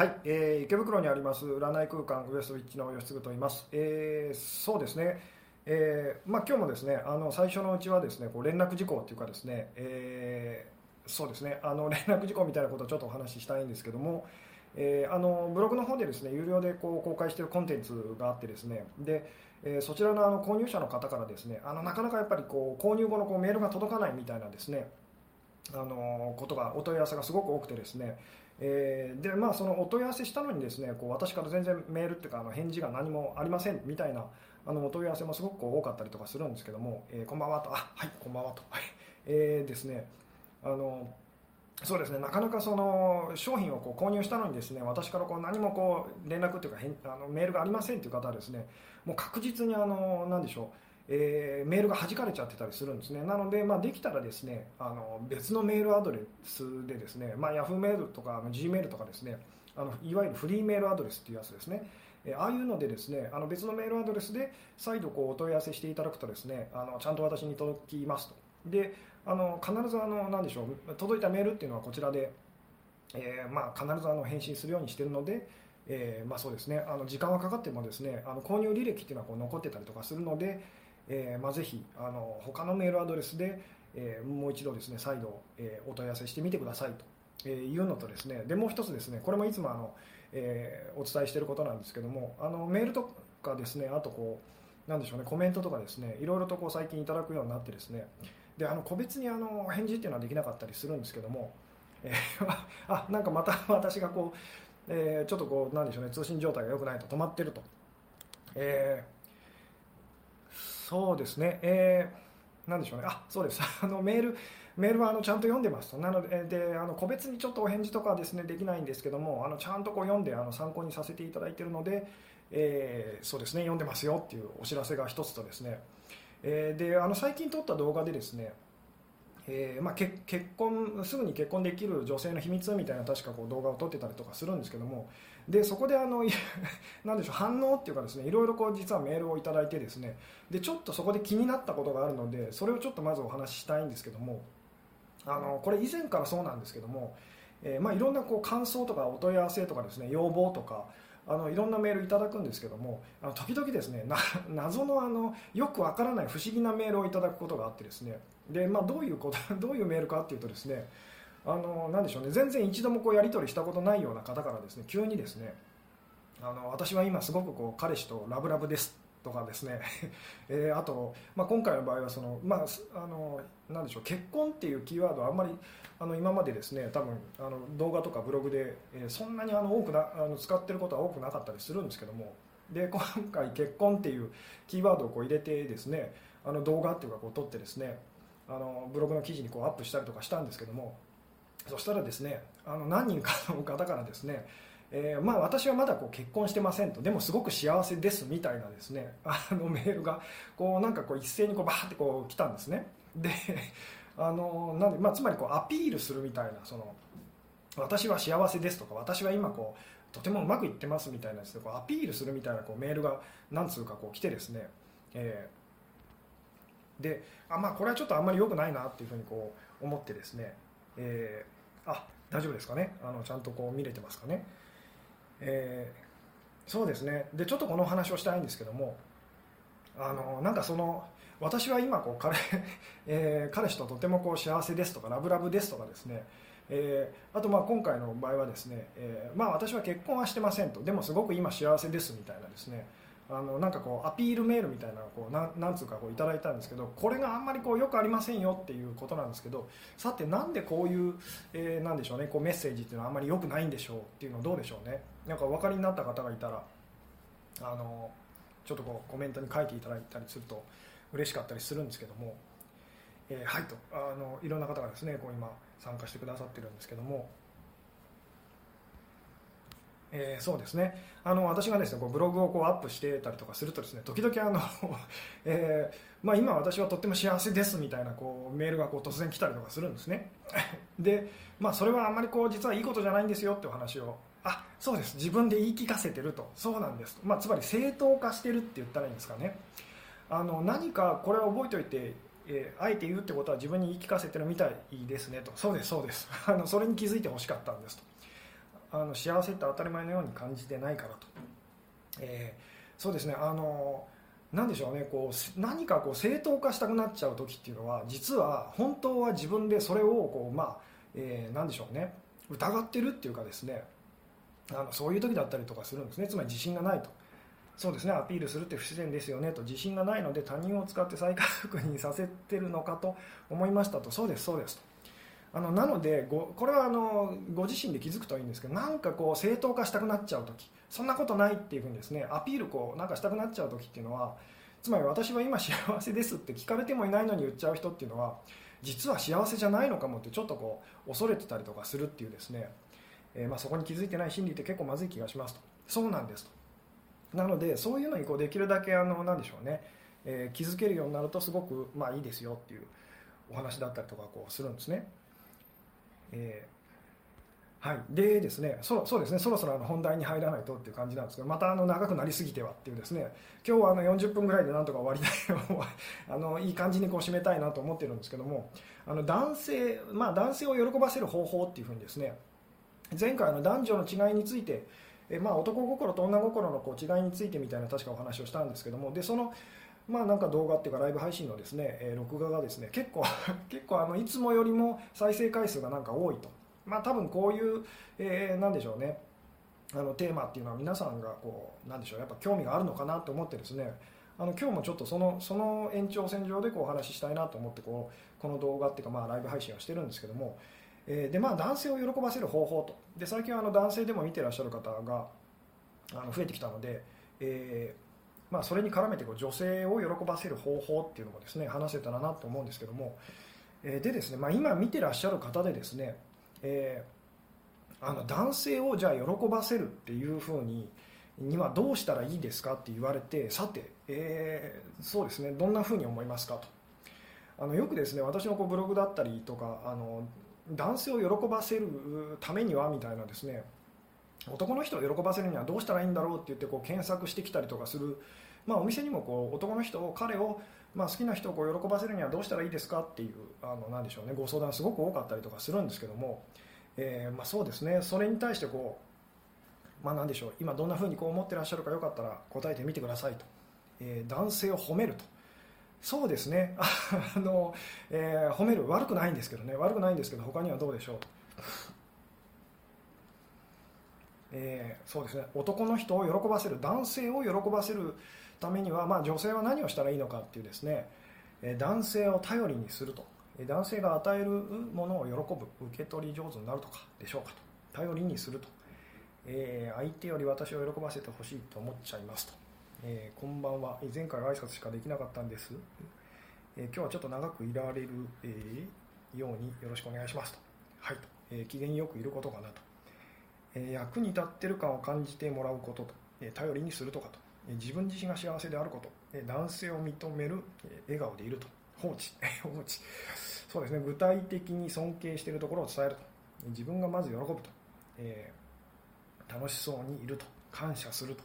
はい、えー池袋にあります占い空間ウエストウィッチの吉嗣と言います。えーそうですね。えーまあ今日もですね、あの最初のうちはですね、こう連絡事項っていうかですね、えーそうですね、あの 連絡事項みたいなことをちょっとお話ししたいんですけども。えーあのブログの方でですね有料でこう公開しているコンテンツがあってですねで、えーそちらのあの購入者の方からですねあのなかなかやっぱりこう購入後のこうメールが届かないみたいなですねあのことがお問い合わせがすごく多くてですね、えーでまあ、そのお問い合わせしたのにですねこう私から全然メールっていうかあの返事が何もありませんみたいなあのお問い合わせもすごく多かったりとかするんですけども、えーこんばんはとあはいこんばんはと、はい。えーですねあのそうですねなかなかその商品をこう購入したのにですね私からこう何もこう連絡というかあのメールがありませんという方はですねもう確実にあの何でしょうえーメールが弾かれちゃってたりするんですね。なので、まあ、できたらですねあの別のメールアドレスでですね、まあ、Yahoo メールとか G メールとかですねあのいわゆるフリーメールアドレスっていうやつですね。えああいうのでですねあの別のメールアドレスで再度こうお問い合わせしていただくとですねあのちゃんと私に届きますと。であの必ずあの何でしょう届いたメールっていうのはこちらで、えーまあ、必ずあの返信するようにしてるので、えーまあ、そうですねあの時間はかかってもですねあの購入履歴っていうのはこう残ってたりとかするので、えーまあ、ぜひあの他のメールアドレスで、えーもう一度ですね再度、えーお問い合わせしてみてくださいと、えいうのとですねでもう一つですねこれもいつもあの、えーお伝えしていることなんですけどもあのメールとかですねあとこうなんでしょうねコメントとかですねいろいろとこう最近いただくようになってですねであの個別にあの返事っていうのはできなかったりするんですけども、えー あなんかまた 私がこう、えーちょっとこうなんでしょうね通信状態が良くないと止まってると、えーそうですね、えーなんでしょうね。あそうです。あのメールメールはあのちゃんと読んでますと。なのでであの個別にちょっとお返事とかですねできないんですけどもあのちゃんとこう読んであの参考にさせていただいているので、えーそうですね。読んでますよっていうお知らせが一つとですね。えーであの最近撮った動画でですね、えーまあ、結婚すぐに結婚できる女性の秘密みたいな確かこう動画を撮ってたりとかするんですけどもでそこであの なでしょう反応っていうかですねいろいろこう実はメールをいただいてですねでちょっとそこで気になったことがあるのでそれをちょっとまずお話ししたいんですけどもあのこれ以前からそうなんですけども、えーまあ、いろんなこう感想とかお問い合わせとかですね要望とかあのいろんなメールいただくんですけどもあの時々ですね 謎のあのよくわからない不思議なメールをいただくことがあってですねで、まあ、どういうことどういうメールかっていうとですねあのなんでしょうね。全然一度もこうやり取りしたことないような方からですね急にですねあの私は今すごくこう彼氏とラブラブですとかですね、えーあと、まあ、今回の場合はその、まあ、あのなでしょう結婚っていうキーワードはあんまりあの今までですね多分あの動画とかブログで、えーそんなにあの多くなあの使ってることは多くなかったりするんですけどもで今回結婚っていうキーワードをこう入れてですねあの動画っていうかこう撮ってですねあのブログの記事にこうアップしたりとかしたんですけどもそしたらですねあの何人かの方からですねえーまあ、私はまだこう結婚してませんと。でもすごく幸せですみたいなですねあのメールがこうなんかこう一斉にこうバーってこう来たんですね。であのなんで、まあ、つまりこうアピールするみたいなその私は幸せですとか私は今こうとてもうまくいってますみたいなですねこうアピールするみたいなこうメールが何通かこう来てですね、えーであまあこれはちょっとあんまり良くないなっていうふうにこう思ってですね、えーあ大丈夫ですかね。あのちゃんとこう見れてますかね。えーそうですね。でちょっとこのお話をしたいんですけどもあのなんかその私は今こう彼, えー彼氏ととてもこう幸せですとかラブラブですとかですね、えーあとまあ今回の場合はですね、えーまあ、私は結婚はしてませんと。でもすごく今幸せですみたいなですね。あのなんかこうアピールメールみたいなのをこうななんつうかこういただいたんですけどこれがあんまりこうよくありませんよっていうことなんですけどさてなんでこういう、えーなんでしょうねこうメッセージっていうのはあんまり良くないんでしょうっていうのはどうでしょうね？なんかお分かりになった方がいたらあのちょっとこうコメントに書いていただいたりすると嬉しかったりするんですけども、えーはいとあのいろんな方がですねこう今参加してくださってるんですけども。えーそうですね。あの私がですねこうブログをこうアップしてたりとかするとですね時々あの、えーまあ、今私はとっても幸せですみたいなこうメールがこう突然来たりとかするんですね。で、まあ、それはあんまりこう実はいいことじゃないんですよってお話をあそうです。自分で言い聞かせてると。そうなんです、まあ、つまり正当化してるって言ったらいいんですかね。あの何かこれを覚えておいてえーあえて言うってことは自分に言い聞かせてるみたいですねと。そうですそうです。あのそれに気づいてほしかったんですと。あの幸せって当たり前のように感じてないからと、えー、そうですね。あの何でしょうね。こう何かこう正当化したくなっちゃう時っていうのは実は本当は自分でそれをこうまあ、えー、何でしょうね。疑ってるっていうかですね。あのそういう時だったりとかするんですね。つまり自信がないと。そうですね。アピールするって不自然ですよねと。自信がないので他人を使って再確認させてるのかと思いましたと。そうですそうですと。あのなのでごこれはあのご自身で気づくといいんですけどなんかこう正当化したくなっちゃう時そんなことないっていうふうにですねアピールこうなんかしたくなっちゃう時っていうのはつまり私は今幸せですって聞かれてもいないのに言っちゃう人っていうのは実は幸せじゃないのかもってちょっとこう恐れてたりとかするっていうですね、えー、まあそこに気づいてない心理って結構まずい気がしますと。そうなんですと。なのでそういうのにこうできるだけあのなんでしょうね、えー、気づけるようになるとすごくまあいいですよっていうお話だったりとかこうするんですね。えー、はい、でですねそそうですねそろそろあの本題に入らないとっていう感じなんですけどまたあの長くなりすぎてはっていうですね今日はあの40分ぐらいでなんとか終わりたい あのいい感じにこう締めたいなと思ってるんですけどもあの男性、まあ、男性を喜ばせる方法っていうふうにですね前回の男女の違いについてえまあ、男心と女心のこう違いについてみたいな確かお話をしたんですけどもでそのまあ、なんか動画っていうかライブ配信のですね、えー、録画がですね結構 結構あのいつもよりも再生回数がなんか多いと、まあ、多分こういう、えー、なんでしょうね。あのテーマっていうのは皆さんがこうなんでしょうやっぱ興味があるのかなと思ってですね。あの今日もちょっとそのその延長線上でこうお話ししたいなと思ってこうこの動画っていうかまあライブ配信をしてるんですけども、えー、でまあ男性を喜ばせる方法と。で最近はあの男性でも見てらっしゃる方があの増えてきたので、えーまあ、それに絡めてこう女性を喜ばせる方法っていうのもですね話せたらなと思うんですけども、え、でですね、まあ、今見てらっしゃる方でですね、えー、あの男性をじゃあ喜ばせるっていうふうににはどうしたらいいですかって言われてさて、えー、そうですねどんなふうに思いますかと。あのよくですね私のこうブログだったりとかあの男性を喜ばせるためにはみたいなですね男の人を喜ばせるにはどうしたらいいんだろうって言ってこう検索してきたりとかする、まあ、お店にもこう男の人を彼を、まあ、好きな人をこう喜ばせるにはどうしたらいいですかっていうあのなんでしょうね。ご相談すごく多かったりとかするんですけども、えー、まあ、そうですね。それに対してこう、まあ、でしょう。今どんなふうにこう思ってらっしゃるかよかったら答えてみてくださいと、えー、男性を褒めると。そうですね。あの、えー、褒める。悪くないんですけどね。悪くないんですけど他にはどうでしょう。えー、そうですね。男の人を喜ばせる男性を喜ばせるためには、まあ、女性は何をしたらいいのかっていうですね、え、男性を頼りにすると、え、男性が与えるものを喜ぶ受け取り上手になるとかでしょうかと。頼りにすると、え相手より私を喜ばせてほしいと思っちゃいますと、えこんばんは。前回は挨拶しかできなかったんです、え今日はちょっと長くいられる、えようによろしくお願いしますと。はいと、え機嫌よくいることかなと。役に立ってる感を感じてもらうことと、頼りにするとかと、自分自身が幸せであること、男性を認める、笑顔でいると。放置。放置。そうですね。具体的に尊敬しているところを伝えると。自分がまず喜ぶと、えー、楽しそうにいると。感謝すると。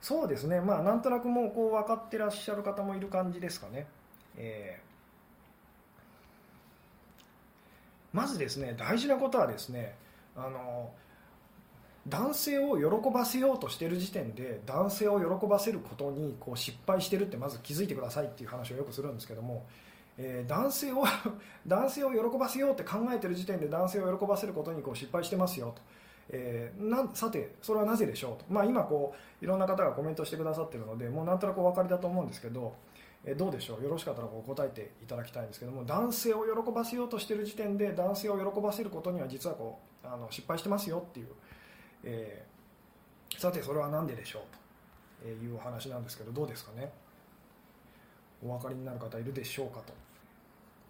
そうですね。まあなんとなくもうこう分かってらっしゃる方もいる感じですかね、えー、まずですね大事なことはですねあの男性を喜ばせようとしてる時点で男性を喜ばせることにこう失敗してるってまず気づいてくださいっていう話をよくするんですけども、えー、男性を 男性を喜ばせようって考えてる時点で男性を喜ばせることにこう失敗してますよと、えー、なさてそれはなぜでしょうと、まあ、今こういろんな方がコメントしてくださってるのでもうなんとなくお分かりだと思うんですけど、え、どうでしょう。よろしかったらこう答えていただきたいんですけども男性を喜ばせようとしている時点で男性を喜ばせることには実はこうあの失敗してますよっていうえー、さてそれは何ででしょうというお話なんですけどどうですかね。お分かりになる方いるでしょうかと。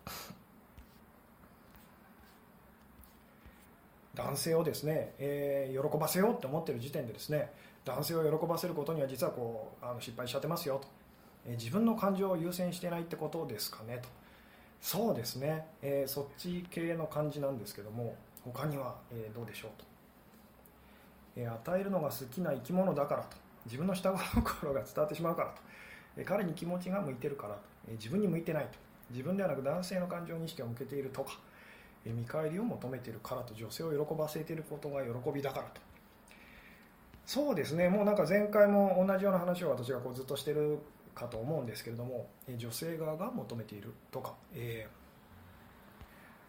男性をですね、えー、喜ばせようって思ってる時点でですね男性を喜ばせることには実はこうあの失敗しちゃってますよと、えー、自分の感情を優先してないってことですかねと。そうですね、えー、そっち系の感じなんですけども他には、えどうでしょうと。え与えるのが好きな生き物だからと。自分の下心が 伝わってしまうからと、え彼に気持ちが向いてるからと、え自分に向いてないと。自分ではなく男性の感情に意識を向けているとか、見返りを求めているからと。女性を喜ばせていることが喜びだからと。そうですね。もうなんか前回も同じような話を私がこうずっとしてるかと思うんですけれども。女性側が求めているとか、えー、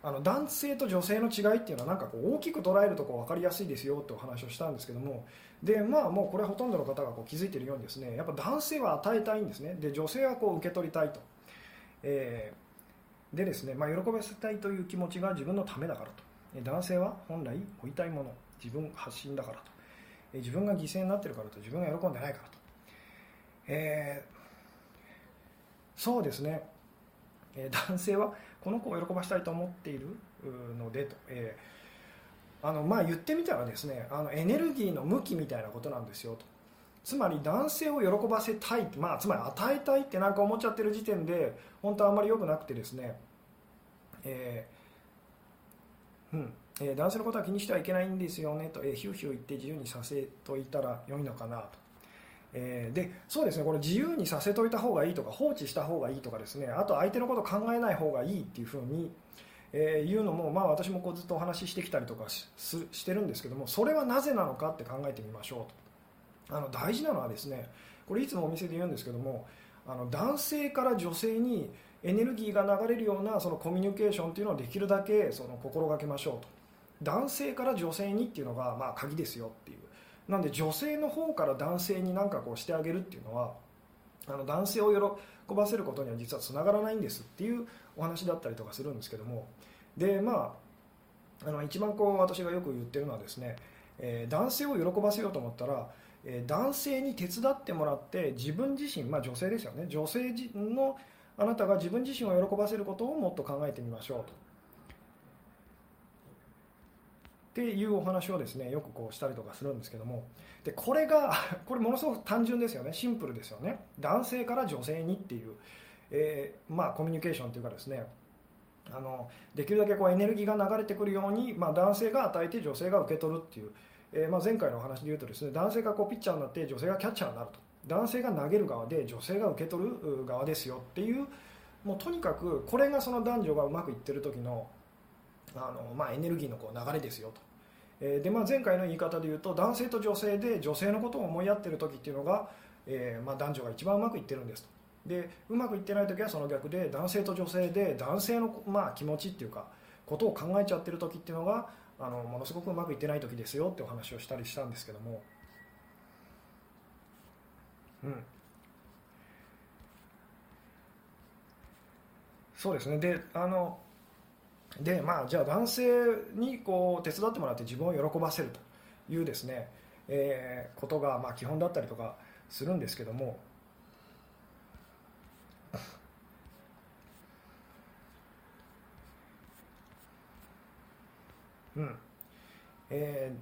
あの男性と女性の違いっていうのはなんかこう大きく捉えるとこ分かりやすいですよってお話をしたんですけども。でまあもうこれはほとんどの方がこう気づいているようにですねやっぱ男性は与えたいんですね。で女性はこう受け取りたいと、えー、でですね、まあ、喜ばせたいという気持ちが自分のためだからと。男性は本来追いたいもの。自分発信だからと。自分が犠牲になってるからと。自分が喜んでないからと、えー、そうですね、男性はこの子を喜ばしたいと思っているのでと、えー、あのまあ、言ってみたらですねあのエネルギーの向きみたいなことなんですよと。つまり男性を喜ばせたい、まあ、つまり与えたいってなんか思っちゃってる時点で本当はあんまり良くなくてですね、えーうんえー、男性のことは気にしてはいけないんですよねと、えー、ヒューヒュー言って自由にさせといたら良いのかなと、えー、でそうですねこれ自由にさせといた方がいいとか放置した方がいいとかですねあと相手のこと考えない方がいいっていうふうに、えー、言うのも、まあ、私もこうずっとお話ししてきたりとかししてるんですけどもそれはなぜなのかって考えてみましょうと。あの大事なのはですねこれいつもお店で言うんですけどもあの男性から女性にエネルギーが流れるようなそのコミュニケーションというのをできるだけその心がけましょうと。男性から女性にっていうのがまあ鍵ですよっていう。なんで女性の方から男性に何かこうしてあげるっていうのはあの男性を喜ばせることには実はつながらないんですっていうお話だったりとかするんですけども。でまああの一番こう私がよく言ってるのはですね、えー、男性を喜ばせようと思ったら、えー、男性に手伝ってもらって自分自身、まあ、女性ですよね。女性のあなたが自分自身を喜ばせることをもっと考えてみましょうと。っていうお話をですねよくこうしたりとかするんですけども。でこれが これものすごく単純ですよね。シンプルですよね。男性から女性にっていう、えー、まあ、コミュニケーションというかですね。あのできるだけこうエネルギーが流れてくるように、まあ、男性が与えて女性が受け取るっていう、えー、まあ、前回のお話で言うとですね男性がこうピッチャーになって女性がキャッチャーになると。男性が投げる側で女性が受け取る側ですよっていう。もうとにかくこれがその男女がうまくいってる時のあの、まあ、エネルギーのこう流れですよと。えでまあ、前回の言い方で言うと男性と女性で女性のことを思いやってる時っていうのが、えー、まあ、男女が一番うまくいってるんですと。でうまくいってない時はその逆で男性と女性で男性の、まあ、気持ちっていうかことを考えちゃってる時っていうのがあのものすごくうまくいってない時ですよってお話をしたりしたんですけども、うん、そうですね。であのでまあじゃあ男性にこう手伝ってもらって自分を喜ばせるというですね、えー、ことがまあ基本だったりとかするんですけども。うん。え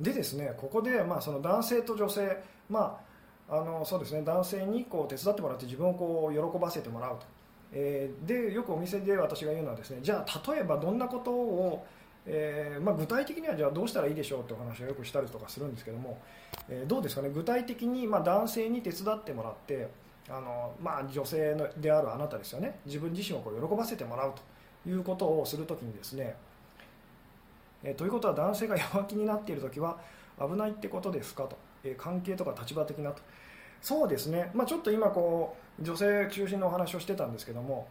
ー、でですねここでまあその男性と女性まああのそうですね男性にこう手伝ってもらって自分をこう喜ばせてもらうと。えー、でよくお店で私が言うのはですねじゃあ例えばどんなことを、えー、まあ、具体的にはじゃあどうしたらいいでしょうってお話をよくしたりとかするんですけども、えー、どうですかね具体的に、まあ、男性に手伝ってもらってあの、まあ、女性のであるあなたですよね自分自身をこう喜ばせてもらうということをするときにですね、えということは男性が弱気になっている時は危ないってことですかと、え関係とか立場的なと。そうですね、まあ、ちょっと今こう女性中心のお話をしてたんですけども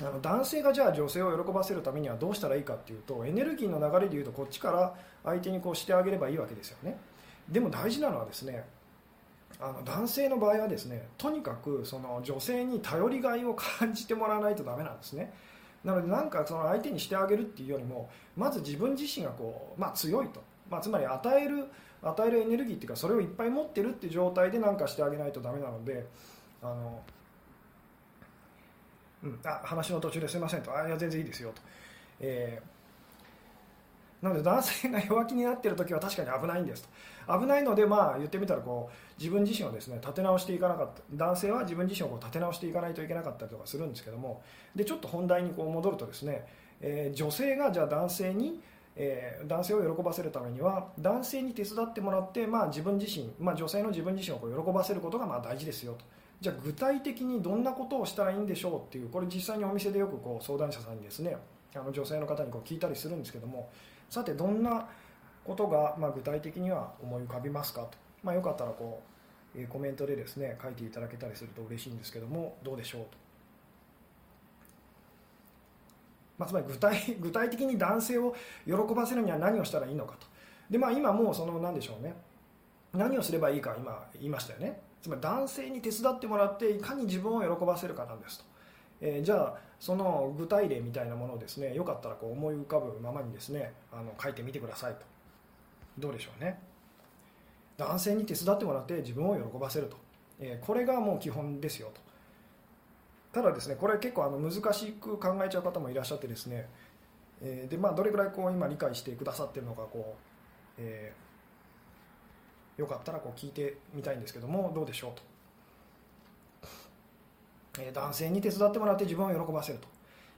あの男性がじゃあ女性を喜ばせるためにはどうしたらいいかっていうとエネルギーの流れでいうとこっちから相手にこうしてあげればいいわけですよね。でも大事なのはですねあの男性の場合はですねとにかくその女性に頼りがいを感じてもらわないとダメなんですね。なのでなんかその相手にしてあげるっていうよりもまず自分自身がこう、まあ、強いと、まあ、つまり与える与えるエネルギーっていうかそれをいっぱい持ってるっていう状態で何かしてあげないとダメなのであの、うん、あ話の途中ですいませんと。あいや全然いいですよと、えー、なので男性が弱気になってる時は確かに危ないんですと。危ないのでまあ言ってみたらこう自分自身をですね立て直していかなかった。男性は自分自身をこう立て直していかないといけなかったりとかするんですけども。でちょっと本題にこう戻るとですね、えー、女性がじゃあ男性にえー、男性を喜ばせるためには男性に手伝ってもらって、まあ、自分自身、まあ、女性の自分自身をこう喜ばせることがまあ大事ですよと。じゃあ具体的にどんなことをしたらいいんでしょうっていうこれ実際にお店でよくこう相談者さんにですねあの女性の方にこう聞いたりするんですけどもさてどんなことが、ま、具体的には思い浮かびますかと、まあ、よかったらこう、え、コメントでですね書いていただけたりすると嬉しいんですけどもどうでしょうと、まあ、つまり具体具体的に男性を喜ばせるには何をしたらいいのかと。で、まあ、今もうその何でしょうね。何をすればいいか今言いましたよね。つまり男性に手伝ってもらっていかに自分を喜ばせるかなんですと、えー、じゃあその具体例みたいなものをですねよかったらこう思い浮かぶままにですねあの書いてみてくださいと。どうでしょうね。男性に手伝ってもらって自分を喜ばせると、えー、これがもう基本ですよと。ただですねこれ結構あの難しく考えちゃう方もいらっしゃってですね、えー、でまあ、どれぐらいこう今理解してくださってるのかこう、えー、よかったらこう聞いてみたいんですけどもどうでしょうと、え男性に手伝ってもらって自分を喜ばせると。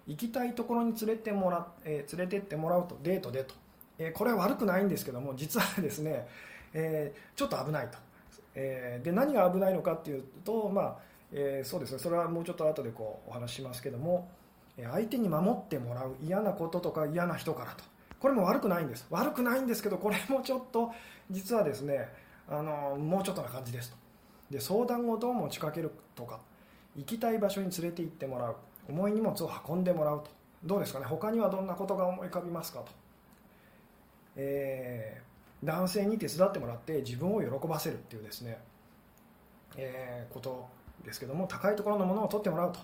行きたいところに連れてもら、え連れてってもらうとデートでと。えこれは悪くないんですけども実はですね、えちょっと危ないと、えで何が危ないのかっていうと、まあえそうですね。それはもうちょっと後でこうお話ししますけども相手に守ってもらう嫌なこととか嫌な人からと。これも悪くないんです。悪くないんですけどこれもちょっと実はですねあのもうちょっとな感じですと。で相談事を持ちかけるとか行きたい場所に連れて行ってもらう。重い荷物を運んでもらうと。どうですかね？他にはどんなことが思い浮かびますかと。えー、男性に手伝ってもらって自分を喜ばせるっていうですね、えー、ことですけども高いところのものを取ってもらうと、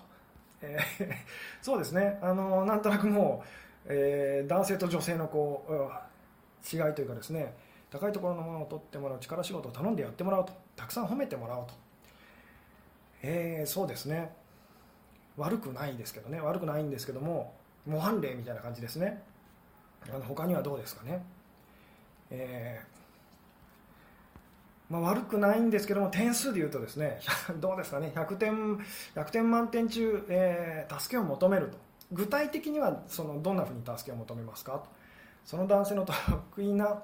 えー、そうですね。あのなんとなくもう、えー、男性と女性のこう違いというかですね。高いところのものを取ってもらう力仕事を頼んでやってもらうと。たくさん褒めてもらおうと、えー、そうですね。悪くないですけどね。悪くないんですけども模範例みたいな感じですね。あの他にはどうですかね。えー、まあ、悪くないんですけども点数でいうとですね どうですかね100点 ,100 点満点中、えー、助けを求めると。具体的にはそのどんなふうに助けを求めますかと。その男性の得意な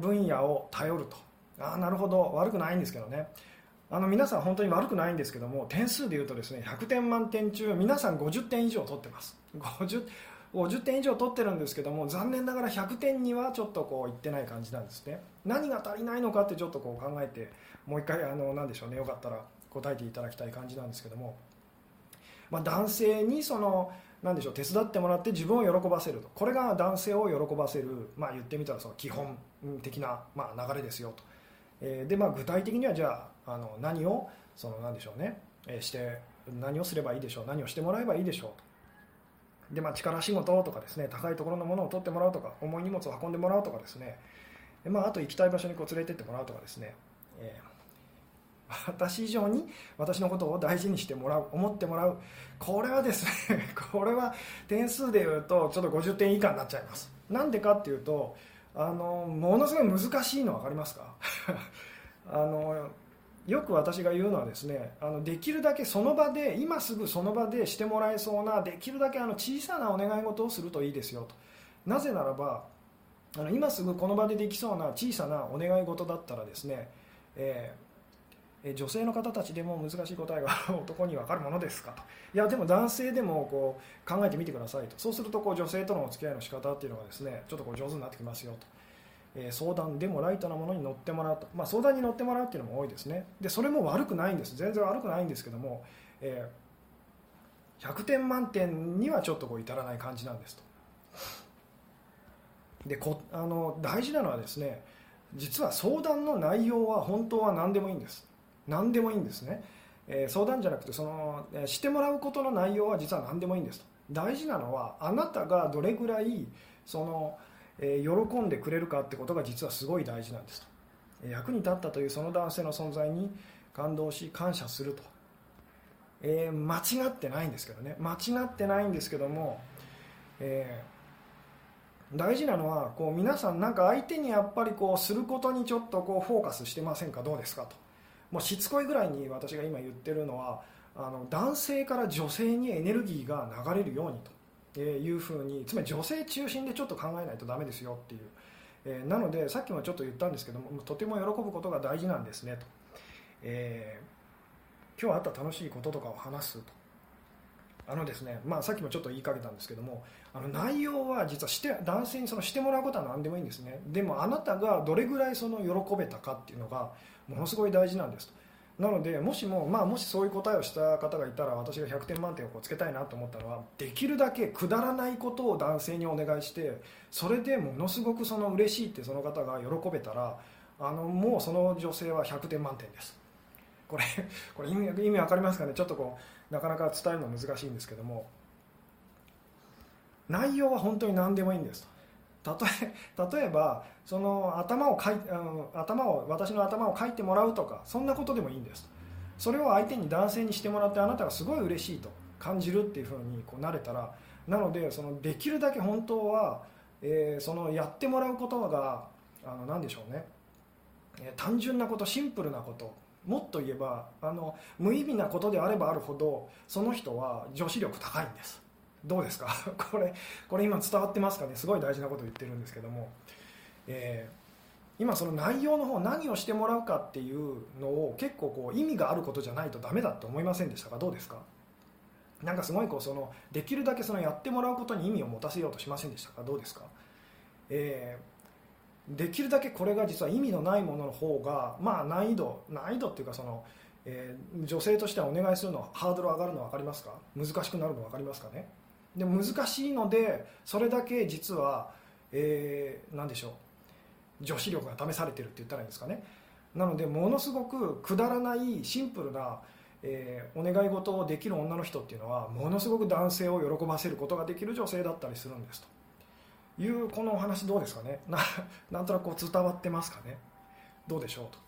分野を頼ると。あなるほど。悪くないんですけどね。あの皆さん本当に悪くないんですけども点数でいうとですね100点満点中皆さん50点以上取ってます。50 50点以上取ってるんですけども残念ながら100点にはちょっとこういってない感じなんですね。何が足りないのかってちょっとこう考えてもう一回あの何でしょうね。よかったら答えていただきたい感じなんですけども、まあ、男性にその何でしょう手伝ってもらって自分を喜ばせると。これが男性を喜ばせる、まあ、言ってみたらその基本的な、まあ、流れですよと、えー、でまあ、具体的にはじゃああの何をその何でしょうね、えー、して何をすればいいでしょう。何をしてもらえばいいでしょうと。で、まあ、力仕事とかですね高いところのものを取ってもらうとか重い荷物を運んでもらうとかですね。で、まあ、あと行きたい場所にこう連れてってもらうとかですね、えー、私以上に私のことを大事にしてもらう思ってもらう。これはですね これは点数でいうとちょっと50点以下になっちゃいます。なんでかっていうとあのものすごい難しいの分かりますか？あのよく私が言うのはですねあのできるだけその場で今すぐその場でしてもらえそうなできるだけあの小さなお願い事をするといいですよと。なぜならばあの今すぐこの場でできそうな小さなお願い事だったらですね、えー、女性の方たちでも難しい答えが男に分かるものですかと。いやでも男性でもこう考えてみてくださいと。そうするとこう女性とのお付き合いの仕方っていうのがですねちょっとこう上手になってきますよと。え相談でもライトなものに乗ってもらうと、まあ、相談に乗ってもらうっていうのも多いですね。でそれも悪くないんです。全然悪くないんですけども、えー、100点満点にはちょっとこう至らない感じなんですと。でこあの大事なのはですね実は相談の内容は本当は何でもいいんです。何でもいいんですね、えー、相談じゃなくてその、えー、してもらうことの内容は実は何でもいいんですと。大事なのはあなたがどれぐらいそのえ喜んでくれるかってことが実はすごい大事なんですと。役に立ったというその男性の存在に感動し感謝すると、えー、間違ってないんですけどね。間違ってないんですけども、えー、大事なのはこう皆さんなんか相手にやっぱりこうすることにちょっとこうフォーカスしてませんか？どうですかと。もうしつこいぐらいに私が今言ってるのはあの男性から女性にエネルギーが流れるようにと。えいうふうにつまり女性中心でちょっと考えないとダメですよっていう、えー、なのでさっきもちょっと言ったんですけどもとても喜ぶことが大事なんですねと、えー、今日あった楽しいこととかを話すと。あのですねまあ、さっきもちょっと言いかけたんですけどもあの内容は実はして男性にそのしてもらうことは何でもいいんですね。でもあなたがどれぐらいその喜べたかっていうのがものすごい大事なんですと。なのでもしも、まあ、もしそういう答えをした方がいたら私が100点満点をこうつけたいなと思ったのはできるだけくだらないことを男性にお願いしてそれでものすごくその嬉しいってその方が喜べたらあのもうその女性は100点満点です。これ これ意味意味わかりますかね？ちょっとこうなかなか伝えるの難しいんですけども。内容は本当に何でもいいんですと。例え 例えばその頭をかいあの頭を私の頭を書いてもらうとかそんなことでもいいんです。それを相手に男性にしてもらってあなたがすごい嬉しいと感じるっていうふうにこうなれたらなのでそのできるだけ本当は、えー、そのやってもらうことがあの何でしょうね、えー、単純なことシンプルなこともっと言えばあの無意味なことであればあるほどその人は女子力高いんです。どうですか？これこれ今伝わってますかね？すごい大事なことを言ってるんですけども、えー、今その内容の方何をしてもらうかっていうのを結構こう意味があることじゃないとダメだって思いませんでしたか？どうですか？なんかすごいこうそのできるだけそのやってもらうことに意味を持たせようとしませんでしたか？どうですか、えーできるだけこれが実は意味のないものの方が、まあ、難易度難易度っていうかその、えー、女性としてはお願いするのはハードル上がるの分かりますか？難しくなるの分かりますかね？で難しいのでそれだけ実は、えー、何でしょう。女子力が試されてるって言ったらいいんですかね。なのでものすごくくだらないシンプルな、えー、お願い事をできる女の人っていうのはものすごく男性を喜ばせることができる女性だったりするんですと。いうこのお話どうですかね。ななんとなくこう伝わってますかね。どうでしょうと、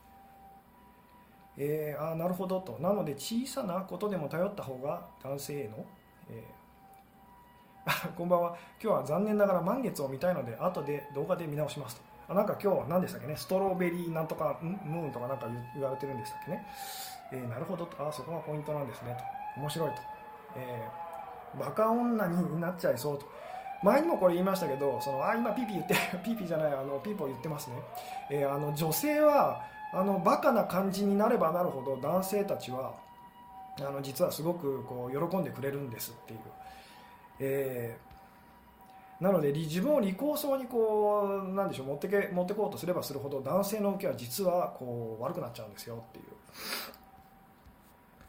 えー、あなるほどと。なので小さなことでも頼った方が男性への、えー、こんばんは。今日は残念ながら満月を見たいので後で動画で見直しますと。あなんか今日は何でしたっけね？ストロベリーなんとかムーンとかなんか言われてるんでしたっけね、えー、なるほどと。あそこがポイントなんですねと。面白いと、えー、バカ女になっちゃいそうと。前にもこれ言いましたけどそのあ今ピーピー言って ピーピーじゃないあのピーポー言ってますね、えー、あの女性はあのバカな感じになればなるほど男性たちはあの実はすごくこう喜んでくれるんですっていう、えー、なので自分を利口そうにこうなんでしょう持ってけ持ってこうとすればするほど男性の受けは実はこう悪くなっちゃうんですよっていう。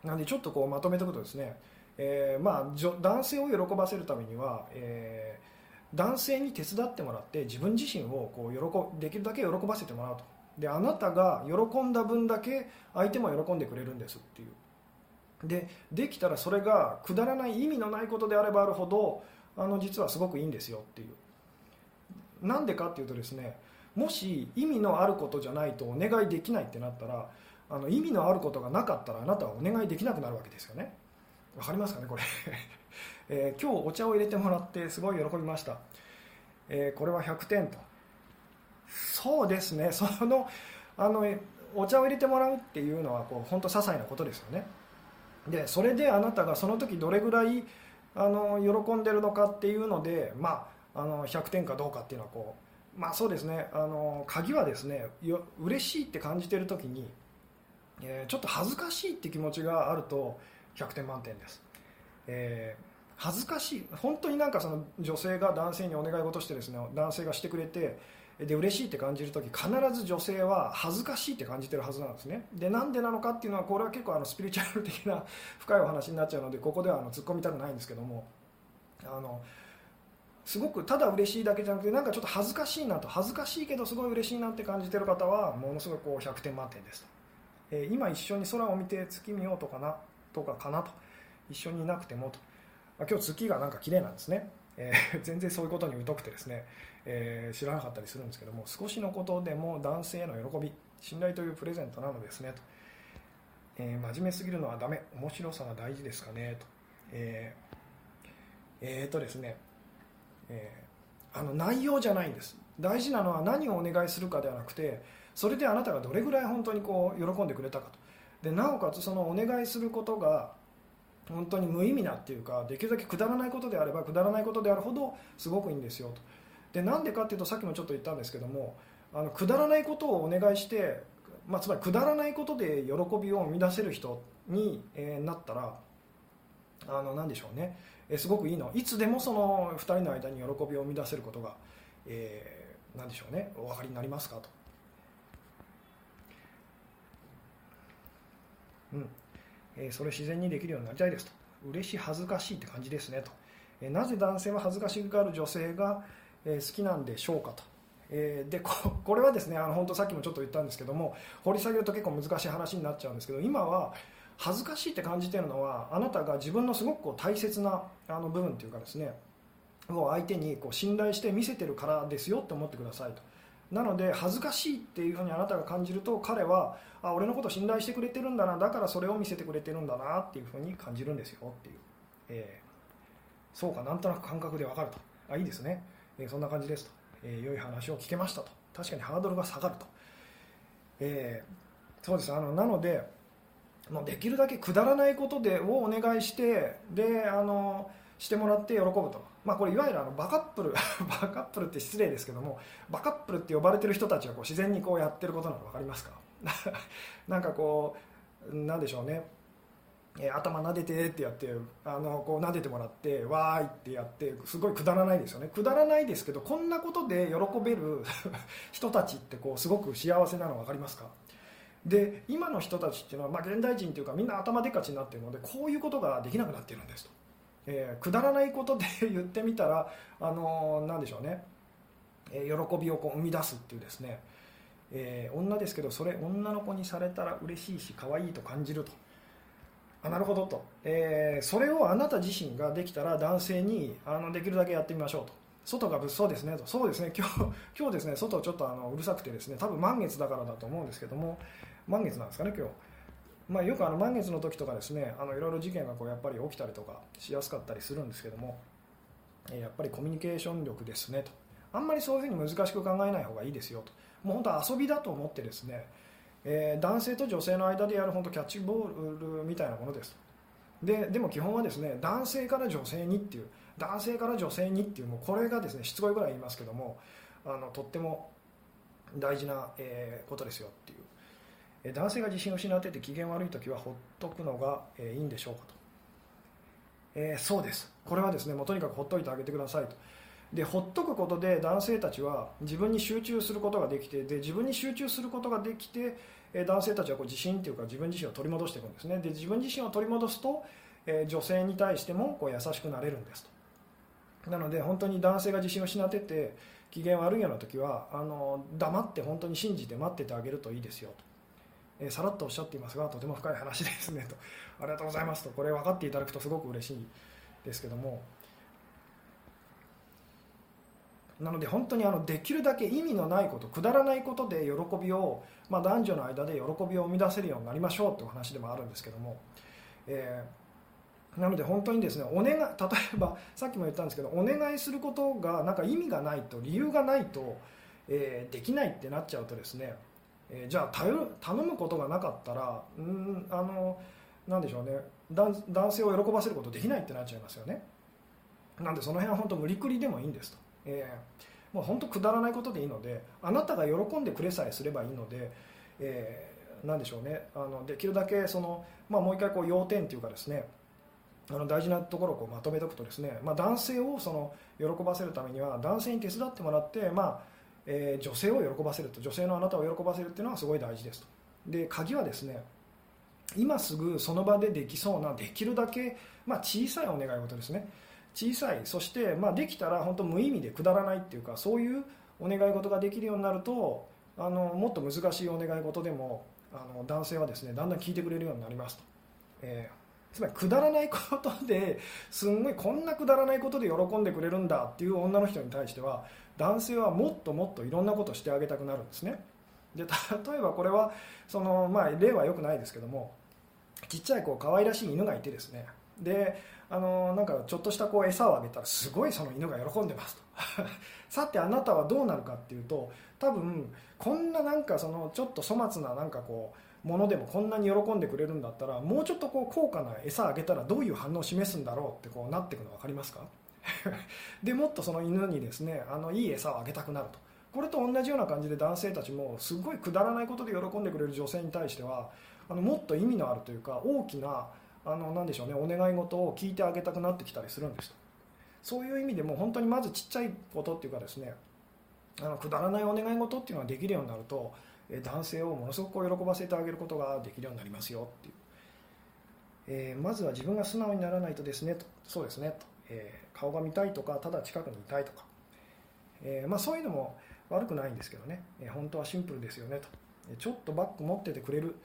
なんでちょっとこうまとめておくとですねえー、まあ、男性を喜ばせるためには、えー、男性に手伝ってもらって自分自身をこう喜できるだけ喜ばせてもらうと。であなたが喜んだ分だけ相手も喜んでくれるんですっていう。でできたらそれがくだらない意味のないことであればあるほどあの実はすごくいいんですよっていう。なんでかっていうとですねもし意味のあることじゃないとお願いできないってなったらあの意味のあることがなかったらあなたはお願いできなくなるわけですよね。分かりますかねこれ、えー、今日お茶を入れてもらってすごい喜びました、えー、これは100点と。そうですねそのあのお茶を入れてもらうっていうのはこう本当些細なことですよね。でそれであなたがその時どれぐらいあの喜んでるのかっていうので、まあ、あの100点かどうかっていうのはこう、まあ、そうですねあの鍵はですねよ嬉しいって感じてる時に、えー、ちょっと恥ずかしいって気持ちがあると100点満点です、えー、恥ずかしい本当になんかその女性が男性にお願い事してですね男性がしてくれてで嬉しいって感じる時必ず女性は恥ずかしいって感じてるはずなんですね。でなんでなのかっていうのはこれは結構あのスピリチュアル的な深いお話になっちゃうのでここではあの突っ込みたくないんですけどもあのすごくただ嬉しいだけじゃなくてなんかちょっと恥ずかしいなと恥ずかしいけどすごい嬉しいなって感じてる方はものすごいこう100点満点ですと、えー、今一緒に空を見て月見ようとかなとかかなと。一緒にいなくてもと、まあ、今日月がなんか綺麗なんですね、えー、全然そういうことに疎くてですね、えー、知らなかったりするんですけども少しのことでも男性への喜び信頼というプレゼントなのですねと、えー、真面目すぎるのはダメ。面白さが大事ですかねと。えー、えー、とですね、えー、あの内容じゃないんです。大事なのは何をお願いするかではなくてそれであなたがどれぐらい本当にこう喜んでくれたかと。でなおかつそのお願いすることが本当に無意味なっていうかできるだけくだらないことであればくだらないことであるほどすごくいいんですよと。でなんでかっていうとさっきもちょっと言ったんですけどもあのくだらないことをお願いして、まあ、つまりくだらないことで喜びを生み出せる人に、えー、なったらあの何でしょうね、えすごくいいの。いつでもその2人の間に喜びを生み出せることが、えー、何でしょうね。お分かりになりますか？と。うん。えー、それ自然にできるようになりたいですと。嬉しい恥ずかしいって感じですね。と、えー、なぜ男性は恥ずかしがる女性が、え、好きなんでしょうかと、えー、で これはですねあの本当さっきもちょっと言ったんですけども掘り下げると結構難しい話になっちゃうんですけど今は恥ずかしいって感じてるのはあなたが自分のすごくこう大切なあの部分というかですねを相手にこう信頼して見せてるからですよって思ってくださいと。なので恥ずかしいっていうふうにあなたが感じると彼はあ俺のこと信頼してくれてるんだなだからそれを見せてくれてるんだなっていうふうに感じるんですよっていう、えー、そうかなんとなく感覚でわかると。あいいですね、えー、そんな感じですと、えー、良い話を聞けましたと。確かにハードルが下がると、えー、そうです。あのなのでもうできるだけくだらないことでをお願いしてであのしてもらって喜ぶと、まあ、これいわゆるあのバカップル バカップルって失礼ですけどもバカップルって呼ばれてる人たちはこう自然にこうやってることなの分かりますか？なんかこうなんでしょうね、え、頭撫でてってやってあのこう撫でてもらってわーいってやってすごいくだらないですよね。くだらないですけどこんなことで喜べる 人たちってこうすごく幸せなの分かりますか？で今の人たちっていうのは、まあ、現代人というかみんな頭でっかちになってるのでこういうことができなくなってるんですと、えー、くだらないことで 言ってみたら、あのー、なんでしょうね、えー、喜びをこう生み出すっていうですね、えー、女ですけどそれ女の子にされたら嬉しいし可愛いと感じると。あなるほどと、えー、それをあなた自身ができたら男性にあのできるだけやってみましょうと。外が物騒ですねと。そうですね。今日 今日ですね外ちょっとあのうるさくてですね多分満月だからだと思うんですけども。満月なんですかね今日。まあ、よくあの満月の時とかですねあのいろいろ事件がこうやっぱり起きたりとかしやすかったりするんですけども。やっぱりコミュニケーション力ですねと。あんまりそういうふうに難しく考えない方がいいですよと。もう本当遊びだと思ってですね、えー、男性と女性の間でやる本当キャッチボールみたいなものです。ででも基本はですね男性から女性にっていう男性から女性にっていうもうこれがですねしつこいぐらい言いますけどもあのとっても大事な、えー、ことですよっていう。え男性が自信を失ってて機嫌悪い時はほっとくのがえいいんでしょうかと、えー、そうです。これはですねもうとにかくほっといてあげてくださいと。でほっとくことで男性たちは自分に集中することができてで自分に集中することができて男性たちはこう自信というか自分自身を取り戻していくんですね。で自分自身を取り戻すと女性に対してもこう優しくなれるんですと。なので本当に男性が自信を失ってて機嫌悪いような時はあの黙って本当に信じて待っててあげるといいですよと。えさらっとおっしゃっていますがとても深い話ですねと。ありがとうございますと。これ分かっていただくとすごく嬉しいですけども。なので本当にあのできるだけ意味のないことくだらないことで喜びを、まあ、男女の間で喜びを生み出せるようになりましょうという話でもあるんですけども、えー、なので本当にですねお願い例えばさっきも言ったんですけどお願いすることがなんか意味がないと理由がないと、えー、できないってなっちゃうとですねえー、じゃあ頼頼むことがなかったらんあのなんでしょうね男性を喜ばせることできないってなっちゃいますよね。なんでその辺は本当無理くりでもいいんですと、えー、もう本当くだらないことでいいのであなたが喜んでくれさえすればいいので、えー、なんでしょうね。あのできるだけその、まあ、もう一回こう要点というかですねあの大事なところをこうまとめておくとですね、まあ、男性をその喜ばせるためには男性に手伝ってもらって、まあえー、女性を喜ばせると女性のあなたを喜ばせるっていうのはすごい大事ですと。で鍵はですね今すぐその場でできそうなできるだけ、まあ、小さいお願い事ですね。小さい。そして、まあ、できたら本当無意味でくだらないっていうかそういうお願い事ができるようになるとあのもっと難しいお願い事でもあの男性はですねだんだん聞いてくれるようになりますと、えー、つまりくだらないことですんごいこんなくだらないことで喜んでくれるんだっていう女の人に対しては男性はもっともっといろんなことをしてあげたくなるんですね。で例えばこれはその、まあ、例はよくないですけどもちっちゃいこう可愛らしい犬がいてですね。であのなんかちょっとしたこう餌をあげたらすごいその犬が喜んでますと。さてあなたはどうなるかっていうと多分こんななんかそのちょっと粗末ななんかこうものでもこんなに喜んでくれるんだったらもうちょっとこう高価な餌あげたらどういう反応を示すんだろうってこうなっていくの分かりますか？でもっとその犬にですねあのいい餌をあげたくなると。これと同じような感じで男性たちもすごいくだらないことで喜んでくれる女性に対してはあのもっと意味のあるというか大きなあのなんでしょうねお願い事を聞いてあげたくなってきたりするんです。とそういう意味でも本当にまずちっちゃいことっていうかですねあのくだらないお願い事っていうのができるようになると男性をものすごく喜ばせてあげることができるようになりますよっていう、えー、まずは自分が素直にならないとですねと。そうですねと、えー、顔が見たいとかただ近くにいたいとか、えー、まあ、そういうのも悪くないんですけどね、え本当はシンプルですよねと。ちょっとバッグ持っててくれる。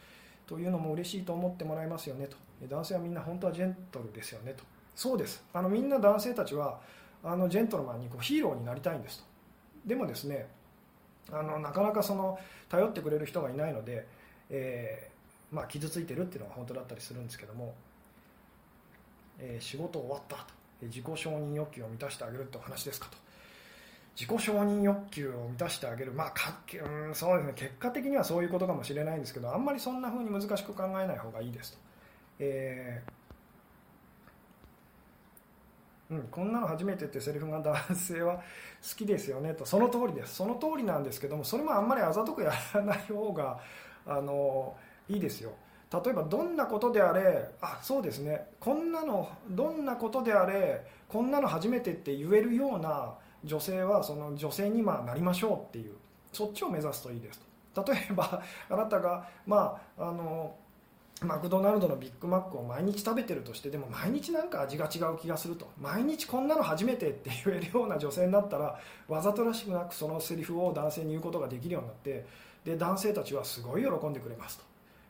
というのも嬉しいと思ってもらえますよねと。男性はみんな本当はジェントルですよねと。そうです。あのみんな男性たちはあのジェントルマンにこうヒーローになりたいんですと。でもですねあのなかなかその頼ってくれる人がいないので、えー、まあ、傷ついてるっていうのが本当だったりするんですけども、えー、仕事終わったと自己承認欲求を満たしてあげるってお話ですかと。自己承認欲求を満たしてあげる、まあかうんそうですね、結果的にはそういうことかもしれないんですけどあんまりそんな風に難しく考えない方がいいですと。えーうん、こんなの初めてってセリフが男性は好きですよねと。その通りです。その通りなんですけどもそれもあんまりあざとくやらない方があのいいですよ。例えばどんなことであれあそうですね。こんなのどんなことであれこんなの初めてって言えるような女性はその女性にまなりましょうっていうそっちを目指すといいですと。例えば あなたがまああのマクドナルドのビッグマックを毎日食べてるとしてでも毎日なんか味が違う気がすると。毎日こんなの初めてって言えるような女性になったらわざとらしくなくそのセリフを男性に言うことができるようになってで男性たちはすごい喜んでくれますと、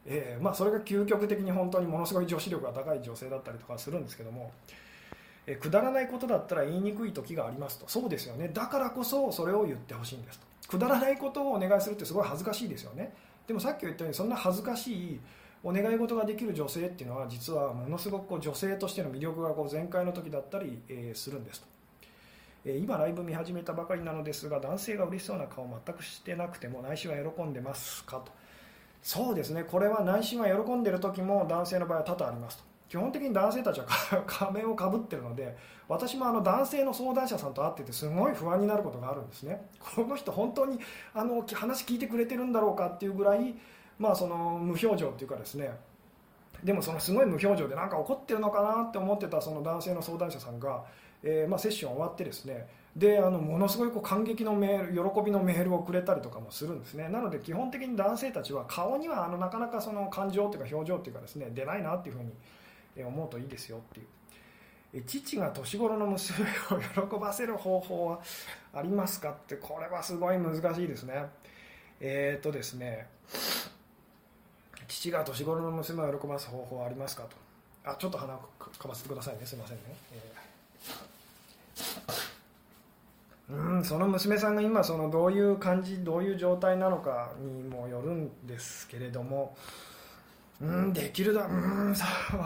えー、まあ、それが究極的に本当にものすごい女子力が高い女性だったりとかするんですけども、え、くだらないことだったら言いにくい時がありますと。そうですよね。だからこそそれを言ってほしいんですと。くだらないことをお願いするってすごい恥ずかしいですよね。でもさっき言ったようにそんな恥ずかしいお願い事ができる女性っていうのは実はものすごくこう女性としての魅力がこう全開の時だったり、えするんですと、え今ライブ見始めたばかりなのですが男性が嬉しそうな顔全くしてなくても内心は喜んでますかと。そうですね。これは内心は喜んでる時も男性の場合は多々ありますと。基本的に男性たちは 仮面をかぶってるので私もあの男性の相談者さんと会っててすごい不安になることがあるんですね。この人本当にあの話聞いてくれてるんだろうかっていうぐらいまあ、その無表情っていうかですね。でもそのすごい無表情で何か怒ってるのかなって思ってたその男性の相談者さんが、えー、まセッション終わってですね。であのものすごいこう感激のメール喜びのメールをくれたりとかもするんですね。なので基本的に男性たちは顔にはあのなかなかその感情というか表情というかですね出ないなっていうふうに思うといいですよっていう。父が年頃の娘を喜ばせる方法はありますかってこれはすごい難しいですね。えっ、とですね父が年頃の娘を喜ばす方法はありますかと。あちょっと鼻をかませてくださいね。すいませんね、えー、うんその娘さんが今そのどういう感じどういう状態なのかにもよるんですけれどもうんできるだうんそ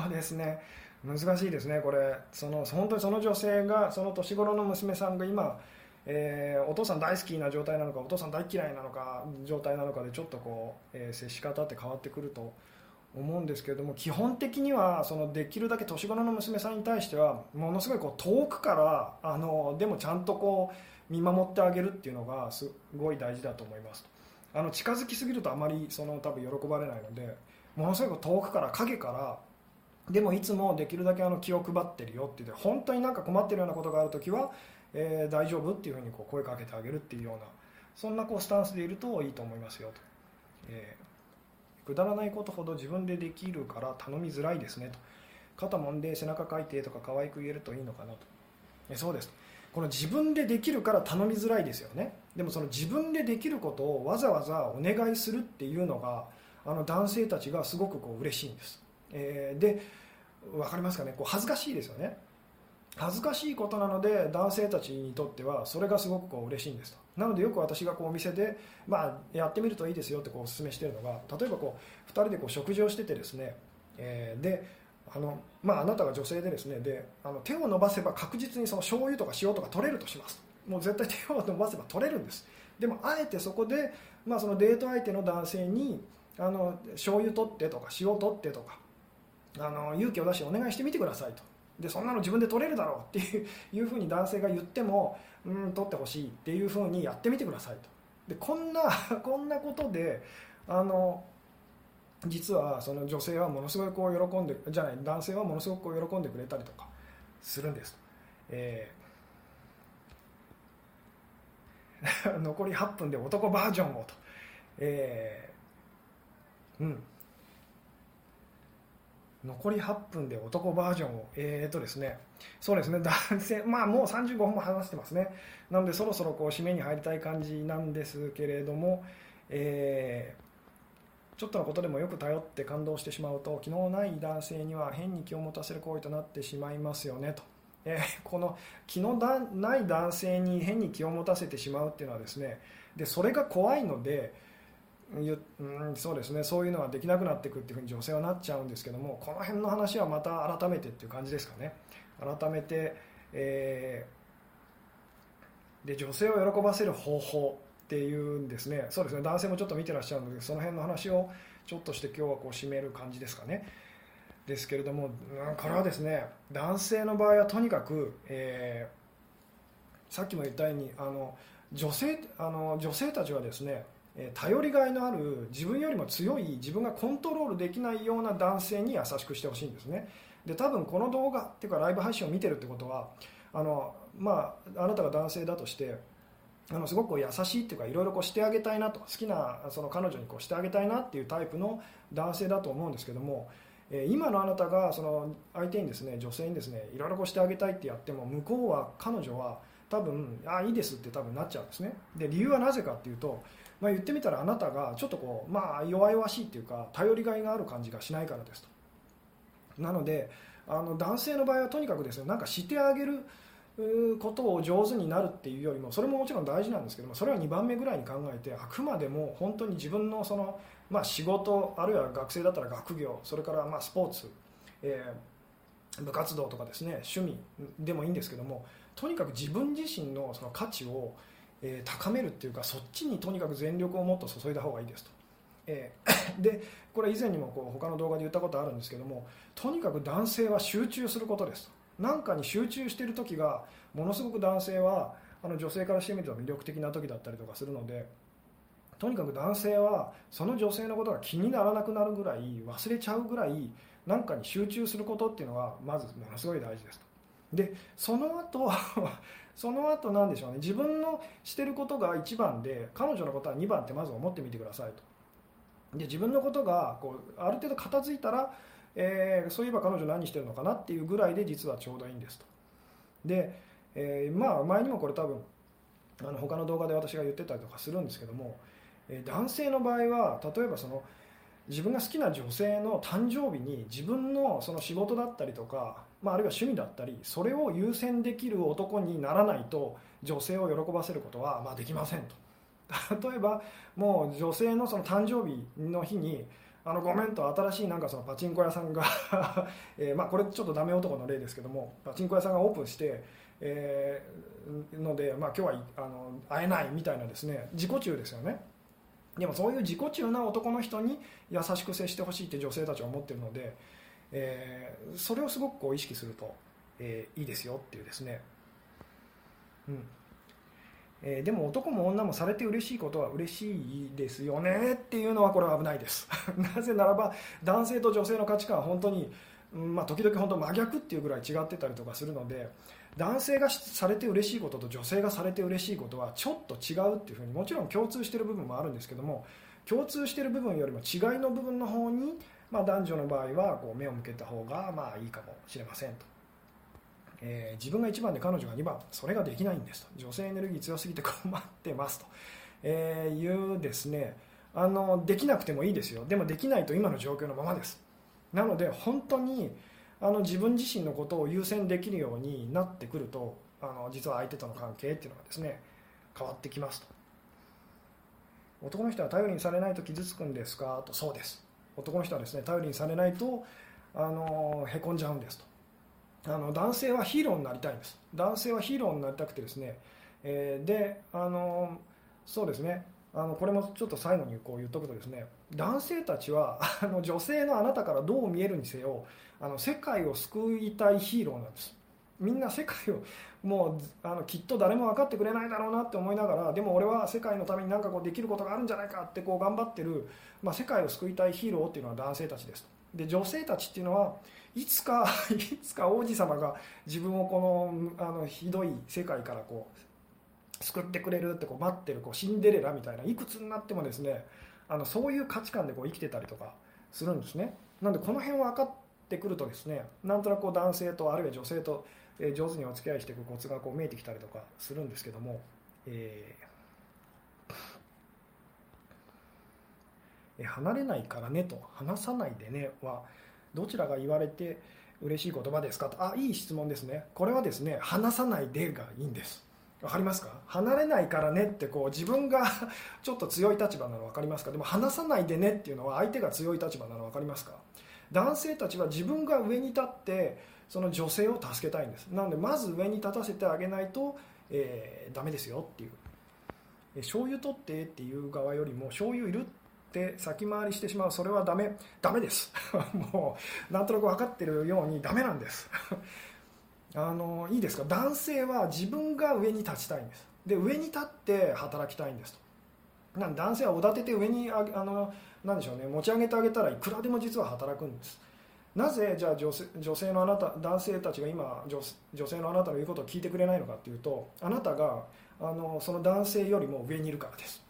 うですね。難しいですねこれ。その本当にその女性がその年頃の娘さんが今えー、お父さん大好きな状態なのかお父さん大嫌いなのか状態なのかでちょっとこう、えー、接し方って変わってくると思うんですけれども基本的にはそのできるだけ年頃の娘さんに対してはものすごいこう遠くからあのでもちゃんとこう見守ってあげるっていうのがすごい大事だと思いますあの近づきすぎるとあまりその多分喜ばれないのでものすごく遠くから影からでもいつもできるだけあの気を配ってるよって言って本当になんか困ってるようなことがある時はえー、大丈夫っていうふうにこう声かけてあげるっていうようなそんなこうスタンスでいるといいと思いますよと、えー、くだらないことほど自分でできるから頼みづらいですねと。肩もんで背中かいてとか可愛く言えるといいのかなと、えー、そうです。この自分でできるから頼みづらいですよね。でもその自分でできることをわざわざお願いするっていうのがあの男性たちがすごくこう嬉しいんです、えー、で分かりますかね？こう恥ずかしいですよね。恥ずかしいことなので男性たちにとってはそれがすごくこう嬉しいんですと。なのでよく私がこうお店で、まあ、やってみるといいですよってこうお勧めしてるのが例えばこう2人でこう食事をしててですね、えー、であのまあ、あなたが女性でですねであの手を伸ばせば確実にその醤油とか塩とか取れるとしますもう絶対手を伸ばせば取れるんです。でもあえてそこで、まあ、そのデート相手の男性にあの醤油取ってとか塩取ってとかあの勇気を出してお願いしてみてくださいと。でそんなの自分で取れるだろうっていう ふうに男性が言ってもうん取ってほしいっていうふうにやってみてくださいと。でこんな こんなことであの実はその女性はものすごいこう喜んでじゃない男性はものすごくこう喜んでくれたりとかするんです、えー、残り8分で男バージョンをと、えー、うん。残り8分で男バージョンをえー、とですね。そうですね。男性まあもう35分も話してますね。なのでそろそろこう締めに入りたい感じなんですけれどもえーちょっとのことでもよく頼って感動してしまうと気のない男性には変に気を持たせる行為となってしまいますよねと、えー、この気のない男性に変に気を持たせてしまうっていうのはですねでそれが怖いのでうんそうですね。そういうのはできなくなっていくっていうふうに女性はなっちゃうんですけどもこの辺の話はまた改めてっていう感じですかね。改めて、えー、で女性を喜ばせる方法っていうんですね。そうですね。男性もちょっと見てらっしゃるのでその辺の話をちょっとして今日はこう締める感じですかね。ですけれどもこれはですね男性の場合はとにかく、えー、さっきも言ったようにあの女性あの女性たちはですね頼りがいのある自分よりも強い自分がコントロールできないような男性に優しくしてほしいんですね。で多分この動画っていうかライブ配信を見てるってことはあの、まあ、あなたが男性だとしてあのすごく優しいっていうかいろいろこうしてあげたいなと好きなその彼女にこうしてあげたいなっていうタイプの男性だと思うんですけども、今のあなたがその相手にですね女性にですねいろいろこうしてあげたいってやっても向こうは彼女は多分あいいですって多分なっちゃうんですね。で理由はなぜかっていうと、まあ、言ってみたらあなたがちょっとこう、まあ、弱々しいっていうか頼りがいがある感じがしないからですと。なのであの男性の場合はとにかくですねなんかしてあげることを上手になるっていうよりもそれももちろん大事なんですけどもそれは2番目ぐらいに考えてあくまでも本当に自分のその、まあ、仕事あるいは学生だったら学業それからまあスポーツ、えー、部活動とかですね趣味でもいいんですけどもとにかく自分自身のその価値を、えー、高めるっていうかそっちにとにかく全力をもっと注いだ方がいいですと。えー、でこれ以前にもこう他の動画で言ったことあるんですけどもとにかく男性は集中することですと何かに集中している時がものすごく男性はあの女性からしてみると魅力的な時だったりとかするのでとにかく男性はその女性のことが気にならなくなるぐらい忘れちゃうぐらい何かに集中することっていうのはまずものすごい大事ですと。でその後 その後なんでしょうね自分のしてることが1番で彼女のことは2番ってまず思ってみてくださいと。で自分のことがこうある程度片付いたらえー、そういえば彼女何してるのかなっていうぐらいで実はちょうどいいんですとで、えー、まあ前にもこれ多分あの他の動画で私が言ってたりとかするんですけども、えー、男性の場合は例えばその自分が好きな女性の誕生日に自分のその仕事だったりとか、まあ、あるいは趣味だったりそれを優先できる男にならないと女性を喜ばせることはまあできませんと。例えばもう女性のその誕生日の日にあのごめんと新しいなんかそのパチンコ屋さんが えまこれちょっとダメ男の例ですけどもパチンコ屋さんがオープンして、え、ので、ま、今日はあの会えないみたいなですね自己中ですよね。でもそういう自己中な男の人に優しく接してほしいって女性たちは思ってるので、えー、それをすごくこう意識すると、えー、いいですよっていうですね、うん。えー、でも男も女もされて嬉しいことは嬉しいですよねっていうのはこれは危ないです。なぜならば男性と女性の価値観は本当に、まあ、時々本当真逆っていうぐらい違ってたりとかするので男性がされて嬉しいことと女性がされて嬉しいことはちょっと違うっていうふうにもちろん共通してる部分もあるんですけども共通してる部分よりも違いの部分の方に、まあ、男女の場合はこう目を向けた方がまあいいかもしれませんと。えー、自分が1番で彼女が2番それができないんですと。女性エネルギー強すぎて困ってますと、えー、いうですね。あのできなくてもいいですよ。でもできないと今の状況のままです。なので本当にあの自分自身のことを優先できるようになってくるとあの実は相手との関係っていうのがですね変わってきますと。男の人は頼りにされないと傷つくんですか？とそうです。男の人はですね頼りにされないとあのへこんじゃうんですと。あの男性はヒーローになりたいんです。男性はヒーローになりたくてですね、えー、であのそうですね。あのこれもちょっと最後にこう言っとくとですね男性たちはあの女性のあなたからどう見えるにせよあの世界を救いたいヒーローなんです。みんな世界をもうあのきっと誰も分かってくれないだろうなって思いながらでも俺は世界のために何かこうできることがあるんじゃないかってこう頑張ってる、まあ、世界を救いたいヒーローっていうのは男性たちですで女性たちっていうのはいつか いつか王子様が自分をこのあのひどい世界からこう救ってくれるってこう待ってるこうシンデレラみたいないくつになってもですねあのそういう価値観でこう生きてたりとかするんですね。なんでこの辺分かってくるとですねなんとなくこう男性とあるいは女性と上手にお付き合いしていくコツがこう見えてきたりとかするんですけども、えー、離れないからねと話さないでねはどちらが言われて嬉しい言葉ですかとあいい質問ですね。これはですね話さないでがいいんです。分かりますか？離れないからねってこう自分が ちょっと強い立場なの分かりますか？でも話さないでねっていうのは相手が強い立場なの分かりますか？男性たちは自分が上に立ってその女性を助けたいんです。なのでまず上に立たせてあげないと、えー、ダメですよっていう。醤油取ってっていう側よりも醤油いるって先回りしてしまう。それはダメ。ダメです。もうなんとなく分かってるようにダメなんです。あのいいですか？男性は自分が上に立ちたいんです。で上に立って働きたいんですと。なん男性はおだてて上にあのなんでしょうね。持ち上げてあげたらいくらでも実は働くんです。なぜじゃあ女性女性のあなた男性たちが今女女性のあなたの言うことを聞いてくれないのかっていうとあなたがあのその男性よりも上にいるからです、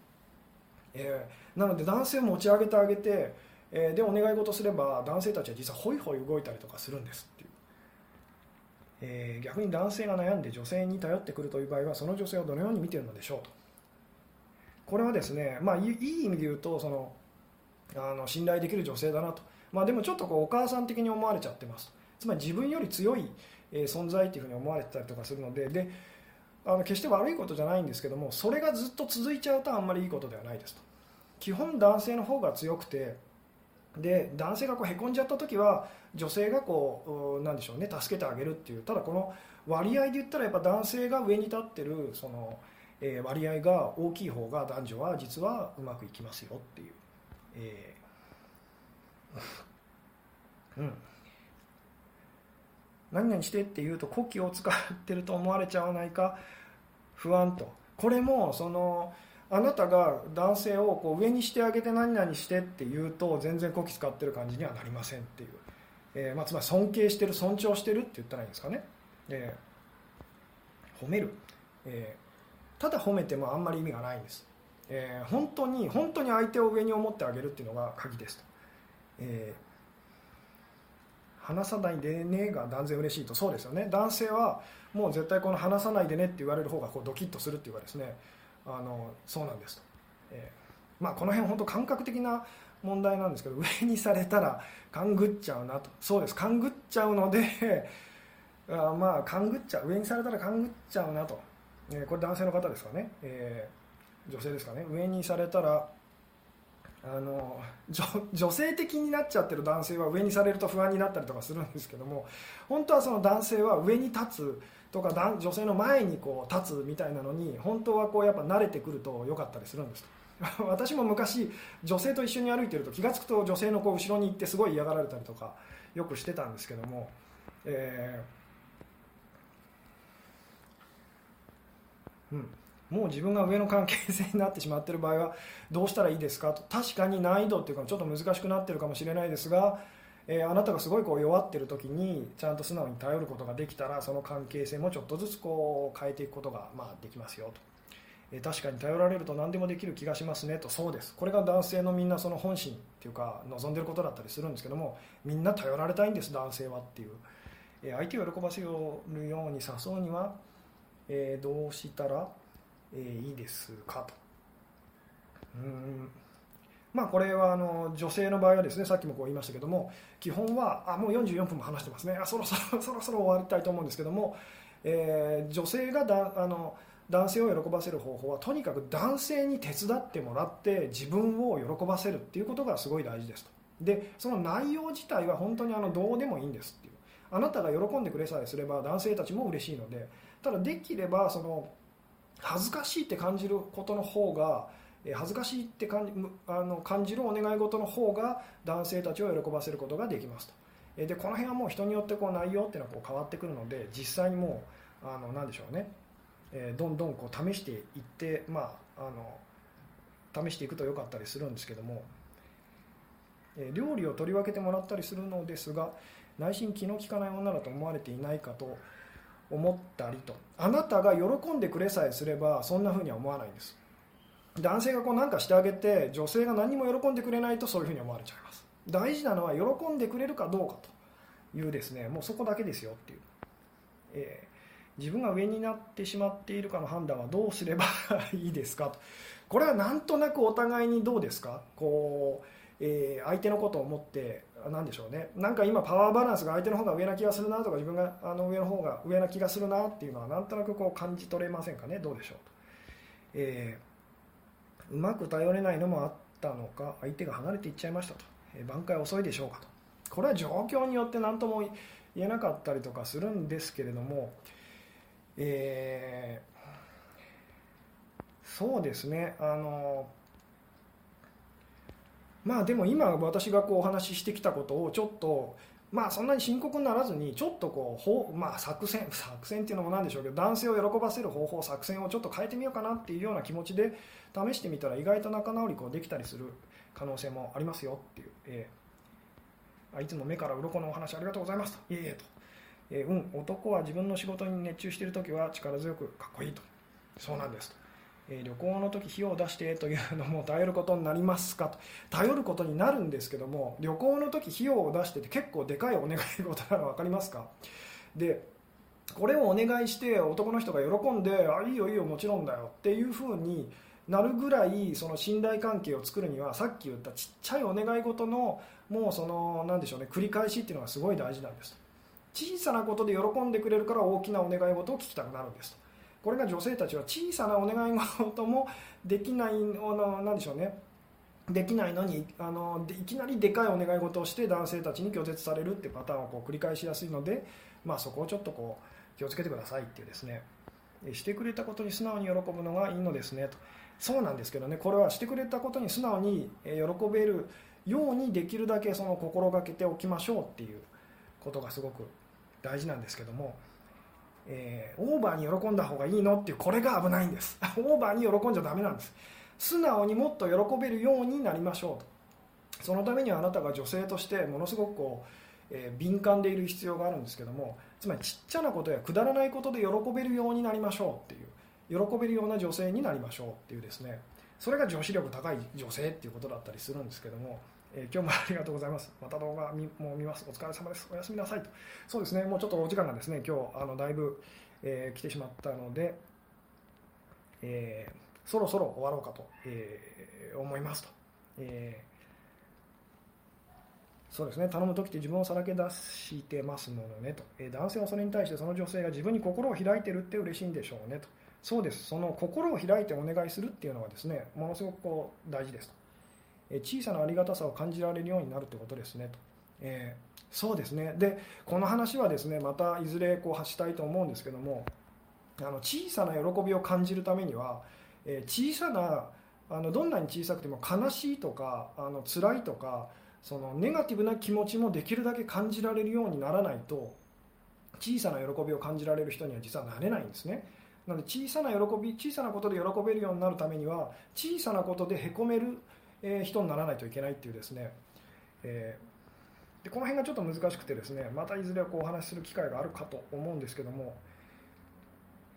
えー、なので男性を持ち上げてあげて、えー、でお願い事すれば男性たちは実はホイホイ動いたりとかするんですっていう、えー、逆に男性が悩んで女性に頼ってくるという場合はその女性をどのように見てるのでしょう。とこれはですね、まあ、いい意味で言うとそのあの信頼できる女性だなと、まあ、でもちょっとこうお母さん的に思われちゃってます。つまり自分より強い存在っていうふうに思われてたりとかするのでであの決して悪いことじゃないんですけどもそれがずっと続いちゃうとあんまりいいことではないですと。基本男性の方が強くてで男性がこうへこんじゃった時は女性がこうなんでしょうね助けてあげるっていうただこの割合で言ったらやっぱ男性が上に立ってるその、え割合が大きい方が男女は実はうまくいきますよっていう。えー、うん。何々してって言うと古希を使ってると思われちゃわないか？不安と。これもそのあなたが男性をこう上にしてあげて何々してって言うと全然古希使ってる感じにはなりませんっていう、えーまあ、つまり尊敬してる尊重してるって言ったらいいんですかね、えー、褒める、えー、ただ褒めてもあんまり意味がないんです。えー、本当に本当に相手を上に思ってあげるっていうのが鍵ですと、えー、話さないでねが断然嬉しいとそうですよね。男性はもう絶対この話さないでねって言われる方がこうドキッとするっていうかですね。あのそうなんですと、えー、まあ、この辺本当感覚的な問題なんですけど上にされたら勘ぐっちゃうなと。そうです。勘ぐっちゃうのであまあ勘ぐっちゃう上にされたら勘ぐっちゃうなと、え、これ男性の方ですかね、えー女性ですかね。上にされたらあの女性的になっちゃってる男性は上にされると不安になったりとかするんですけども本当はその男性は上に立つとか女性の前にこう立つみたいなのに本当はこうやっぱ慣れてくると良かったりするんです 私も昔女性と一緒に歩いてると気が付くと女性のこう後ろに行ってすごい嫌がられたりとかよくしてたんですけども、えー、うん。もう自分が上の関係性になってしまっている場合はどうしたらいいですか？と確かに難易度っていうかちょっと難しくなってるかもしれないですが、えー、あなたがすごいこう弱ってる時にちゃんと素直に頼ることができたらその関係性もちょっとずつこう変えていくことがまあできますよと、えー、確かに頼られると何でもできる気がしますねと。そうです。これが男性のみんなその本心っていうか望んでることだったりするんですけどもみんな頼られたいんです男性はっていう、えー、相手を喜ばせるように誘うには、えどうしたらえー、いいですかと。うん。まあこれはあの女性の場合はですねさっきもこう言いましたけども基本はあもう44分も話してますね。あそろそろ そろそろ終わりたいと思うんですけども、えー、女性がだあの男性を喜ばせる方法はとにかく男性に手伝ってもらって自分を喜ばせるっていうことがすごい大事ですと。でその内容自体は本当にあのどうでもいいんですっていう。あなたが喜んでくれさえすれば男性たちも嬉しいのでただできればその恥ずかしいって感じることの方が恥ずかしいって感じあの感じるお願い事の方が男性たちを喜ばせることができますと、でこの辺はもう人によってこう内容っていうのはこう変わってくるので実際にもうあの何でしょうね、えどんどんこう試していって、まあ、あの試していくと良かったりするんですけども、料理を取り分けてもらったりするのですが内心気の利かない女だと思われていないかと思ったりと。あなたが喜んでくれさえすればそんな風には思わないんです。男性がこう何かしてあげて女性が何も喜んでくれないとそういう風に思われちゃいます。大事なのは喜んでくれるかどうかと。いうですね。もうそこだけですよっていう、えー、自分が上になってしまっているかの判断はどうすれば いいですかと。これはなんとなくお互いにどうですか？こう、えー、相手のことを思って何でしょうね。なんか今パワーバランスが相手の方が上な気がするなとか自分があの上の方が上な気がするなっていうのはなんとなくこう感じ取れませんかね。どうでしょう。と、えー、うまく頼れないのもあったのか相手が離れていっちゃいましたと、えー、挽回遅いでしょうかと。これは状況によって何とも言えなかったりとかするんですけれども、えー、そうですね。あのまあでも今私がこうお話ししてきたことをちょっとまあそんなに深刻にならずにちょっとこうまあ作戦作戦っていうのもなんでしょうけど男性を喜ばせる方法作戦をちょっと変えてみようかなっていうような気持ちで試してみたら意外と仲直りこうできたりする可能性もありますよっていう、えー、あいつも目から鱗のお話ありがとうございますと。いえいえと、えー、うん男は自分の仕事に熱中している時は力強くかっこいいと。そうなんですと。え旅行の時費用を出してというのも頼ることになりますかと。頼ることになるんですけども旅行の時費用を出してって結構でかいお願い事なの分かりますか？でこれをお願いして男の人が喜んであいいよいいよもちろんだよっていうふうになるぐらいその信頼関係を作るにはさっき言ったちっちゃいお願い事のもうその何でしょうね繰り返しっていうのがすごい大事なんです小さなことで喜んでくれるから大きなお願い事を聞きたくなるんですと。これが女性たちは小さなお願い事もできないあのなんでしょうね。できないのにあのいきなりでかいお願い事をして男性たちに拒絶されるってパターンをこう繰り返しやすいので、まあ、そこをちょっとこう気をつけてくださいっていうですね。してくれたことに素直に喜ぶのがいいのですねと。そうなんですけどねこれはしてくれたことに素直に喜べるようにできるだけその心がけておきましょうっていうことがすごく大事なんですけども。えー、オーバーに喜んだ方がいいの？っていうこれが危ないんです。オーバーに喜んじゃダメなんです。素直にもっと喜べるようになりましょうと。そのためにはあなたが女性としてものすごくこう、えー、敏感でいる必要があるんですけどもつまりちっちゃなことやくだらないことで喜べるようになりましょうっていう喜べるような女性になりましょうっていうですね。それが女子力高い女性っていうことだったりするんですけどもえー、今日もありがとうございます。また動画見もう見ます。お疲れ様です。おやすみなさいと。そうですね、もうちょっとお時間がですね、今日、あのだいぶ、えー、来てしまったので、えー、そろそろ終わろうかと、えー、思いますと。えそうですね、頼む時って自分をさらけ出してますものねと、え男性はそれに対してその女性が自分に心を開いてるって嬉しいんでしょうねと。そうです、その心を開いてお願いするっていうのはですね、ものすごくこう大事ですと。小さなありがたさを感じられるようになるということですねと、えー、そうですね。でこの話はですねまたいずれこう発したいと思うんですけどもあの小さな喜びを感じるためには、えー、小さなあのどんなに小さくても悲しいとかあの辛いとかそのネガティブな気持ちもできるだけ感じられるようにならないと小さな喜びを感じられる人には実はなれないんですね。なので小さな喜び小さなことで喜べるようになるためには小さなことでへこめるえ人にならないといけないっていうですね、えー、でこの辺がちょっと難しくてですねまたいずれこうお話しする機会があるかと思うんですけども、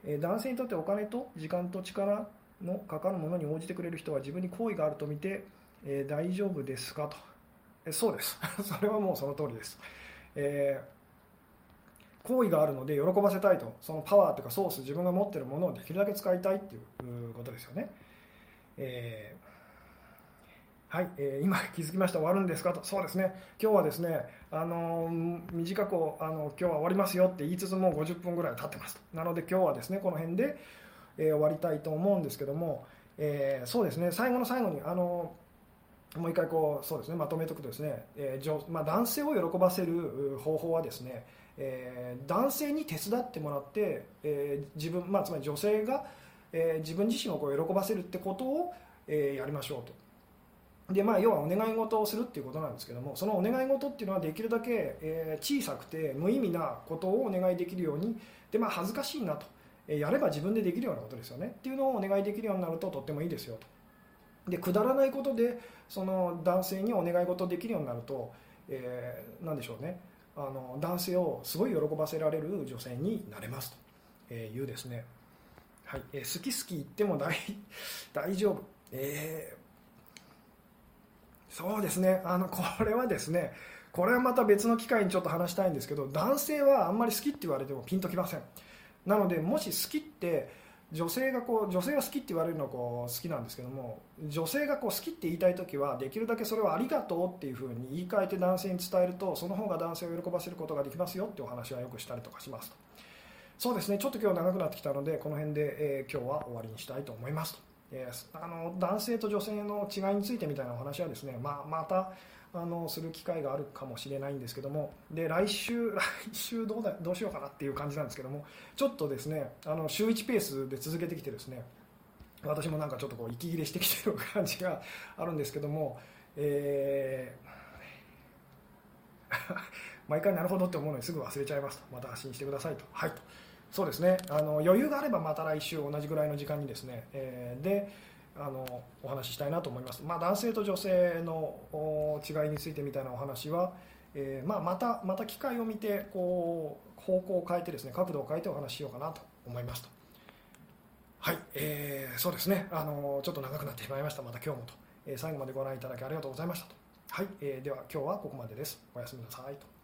えー、男性にとってお金と時間と力のかかるものに応じてくれる人は自分に好意があると見て、えー、大丈夫ですかと、えそうです。それはもうその通りです、え好意があるので喜ばせたいと。そのパワーというかソース自分が持っているものをできるだけ使いたいっていうことですよね、えーはい、えー、今気づきました終わるんですかと。そうですね。今日はですねあの、短くあの今日は終わりますよって言いつつもう50分ぐらい経ってますと。なので今日はですねこの辺で、えー、終わりたいと思うんですけども、えそうですね。最後の最後にあのもう一回こうそうですねまとめておくとですね、えーまあ、男性を喜ばせる方法はですね、え男性に手伝ってもらって、え自分、まあ、つまり女性が、え自分自身をこう喜ばせるってことを、えやりましょうと。でまあ、要はお願い事をするっていうことなんですけどもそのお願い事っていうのはできるだけ、え、小さくて無意味なことをお願いできるようにで、まあ、恥ずかしいなと、え、やれば自分でできるようなことですよね。っていうのをお願いできるようになるととってもいいですよと。でくだらないことでその男性にお願い事できるようになると、えー、何でしょうね。あの男性をすごい喜ばせられる女性になれますと。いうですね、はい。えー、好き好き言っても大 大丈夫、えーそうですね。あのこれはですねこれはまた別の機会にちょっと話したいんですけど男性はあんまり好きって言われてもピンときません。なのでもし好きって女性がこう女性が好きって言われるのこう好きなんですけども女性がこう好きって言いたい時はできるだけそれをありがとうっていうふうに言い換えて男性に伝えるとその方が男性を喜ばせることができますよってお話はよくしたりとかしますと。そうですね。ちょっと今日長くなってきたのでこの辺で、えー、今日は終わりにしたいと思いますと。あの男性と女性の違いについてみたいなお話はですね、まあ、またあのする機会があるかもしれないんですけども。で来週 来週どうだどうしようかなっていう感じなんですけども。ちょっとですねあの週1ペースで続けてきてですね私もなんかちょっとこう息切れしてきてる感じがあるんですけども、えー、毎回なるほどって思うのにすぐ忘れちゃいますと。また発信してくださいと。はい。とそうですね。あの余裕があればまた来週同じぐらいの時間にですね、えー、であのお話ししたいなと思います、まあ、男性と女性の違いについてみたいなお話は、えー、まあ、またまた機会を見てこう方向を変えてですね角度を変えてお話ししようかなと思いますと。はい、えー、そうですね。あのちょっと長くなってしまいました。また今日もと、えー、最後までご覧いただきありがとうございましたと。はい、えー、では今日はここまでです。おやすみなさいと。